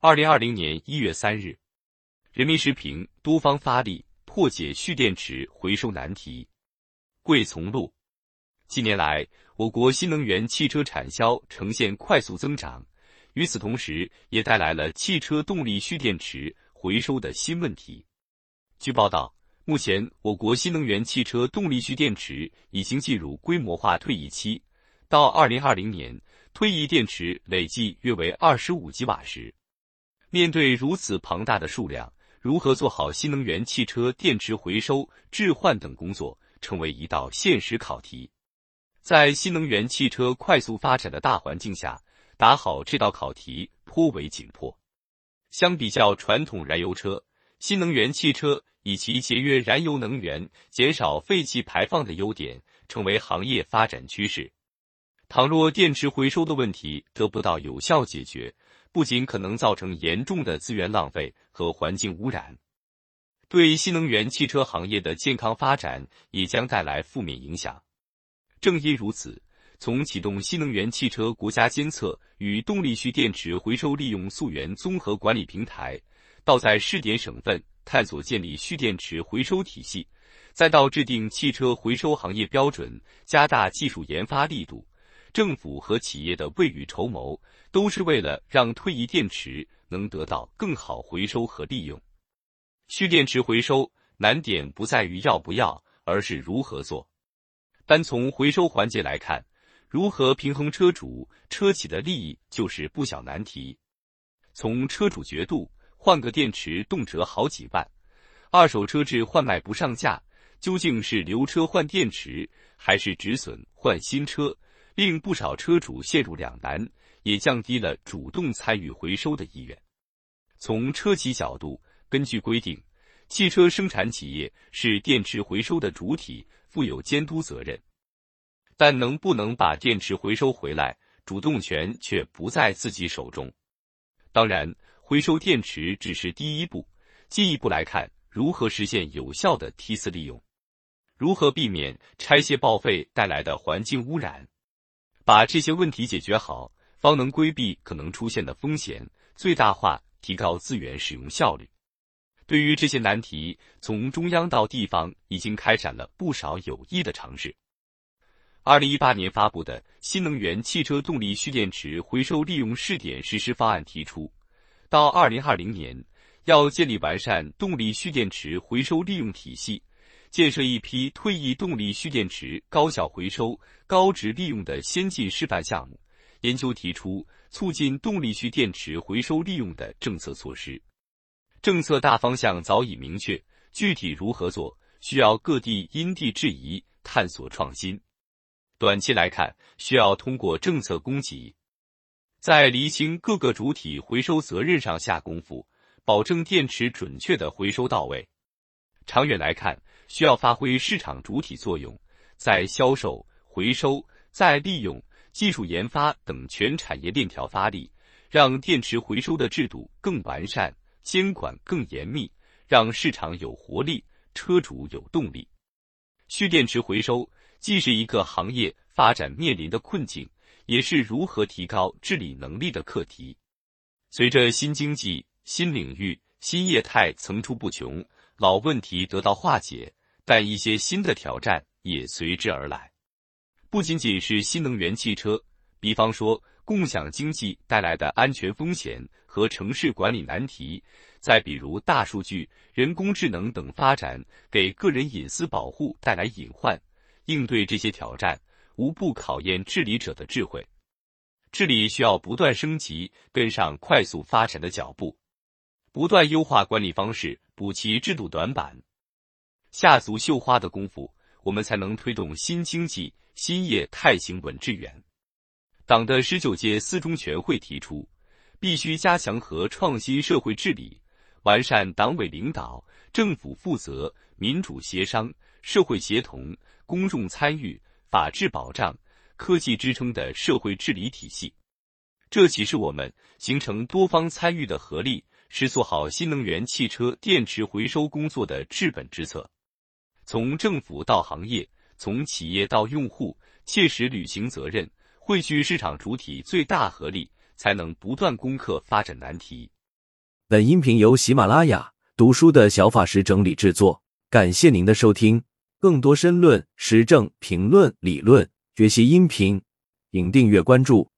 二零二零年一月三日，人民时评：多方发力破解蓄电池回收难题。桂从路，近年来，我国新能源汽车产销呈现快速增长，与此同时，也带来了汽车动力蓄电池回收的新问题。据报道，目前我国新能源汽车动力蓄电池已经进入规模化退役期，到二零二零年，退役电池累计约为二十五吉瓦时。面对如此庞大的数量，如何做好新能源汽车电池回收、置换等工作，成为一道现实考题。在新能源汽车快速发展的大环境下，打好这道考题颇为紧迫。相比较传统燃油车，新能源汽车以其节约燃油能源、减少废气排放的优点，成为行业发展趋势。倘若电池回收的问题得不到有效解决，不仅可能造成严重的资源浪费和环境污染，对新能源汽车行业的健康发展也将带来负面影响。正因如此，从启动新能源汽车国家监测与动力蓄电池回收利用溯源综合管理平台，到在试点省份探索建立蓄电池回收体系，再到制定汽车回收行业标准，加大技术研发力度。政府和企业的未雨绸缪，都是为了让退役电池能得到更好回收和利用。蓄电池回收难点不在于要不要，而是如何做。单从回收环节来看，如何平衡车主、车企的利益就是不小难题。从车主角度，换个电池动辄好几万，二手车质换卖不上架，究竟是留车换电池，还是止损换新车？令不少车主陷入两难，也降低了主动参与回收的意愿。从车企角度，根据规定，汽车生产企业是电池回收的主体，负有监督责任。但能不能把电池回收回来，主动权却不在自己手中。当然，回收电池只是第一步，进一步来看，如何实现有效的梯次利用，如何避免拆卸报废带来的环境污染。把这些问题解决好，方能规避可能出现的风险，最大化提高资源使用效率。对于这些难题，从中央到地方已经开展了不少有益的尝试。二零一八年发布的新能源汽车动力蓄电池回收利用试点实施方案提出，到二零二零年要建立完善动力蓄电池回收利用体系。建设一批退役动力蓄电池高效回收、高值利用的先进示范项目，研究提出促进动力蓄电池回收利用的政策措施。政策大方向早已明确，具体如何做，需要各地因地制宜，探索创新。短期来看，需要通过政策供给，在厘清各个主体回收责任上下功夫，保证电池准确的回收到位。长远来看，需要发挥市场主体作用，在销售、回收、再利用、技术研发等全产业链条发力，让电池回收的制度更完善，监管更严密，让市场有活力，车主有动力。蓄电池回收既是一个行业发展面临的困境，也是如何提高治理能力的课题。随着新经济、新领域、新业态层出不穷。老问题得到化解，但一些新的挑战也随之而来。不仅仅是新能源汽车，比方说共享经济带来的安全风险和城市管理难题，再比如大数据、人工智能等发展给个人隐私保护带来隐患。应对这些挑战，无不考验治理者的智慧。治理需要不断升级，跟上快速发展的脚步。不断优化管理方式，补齐制度短板，下足绣花的功夫，我们才能推动新经济、新业态行稳致远。党的十九届四中全会提出，必须加强和创新社会治理，完善党委领导、政府负责、民主协商、社会协同、公众参与、法治保障、科技支撑的社会治理体系。这启示我们，形成多方参与的合力。是做好新能源汽车电池回收工作的治本之策。从政府到行业，从企业到用户，切实履行责任，汇聚市场主体最大合力，才能不断攻克发展难题。本音频由喜马拉雅读书的小法师整理制作，感谢您的收听。更多深论、时政评论、理论学习音频，请订阅关注。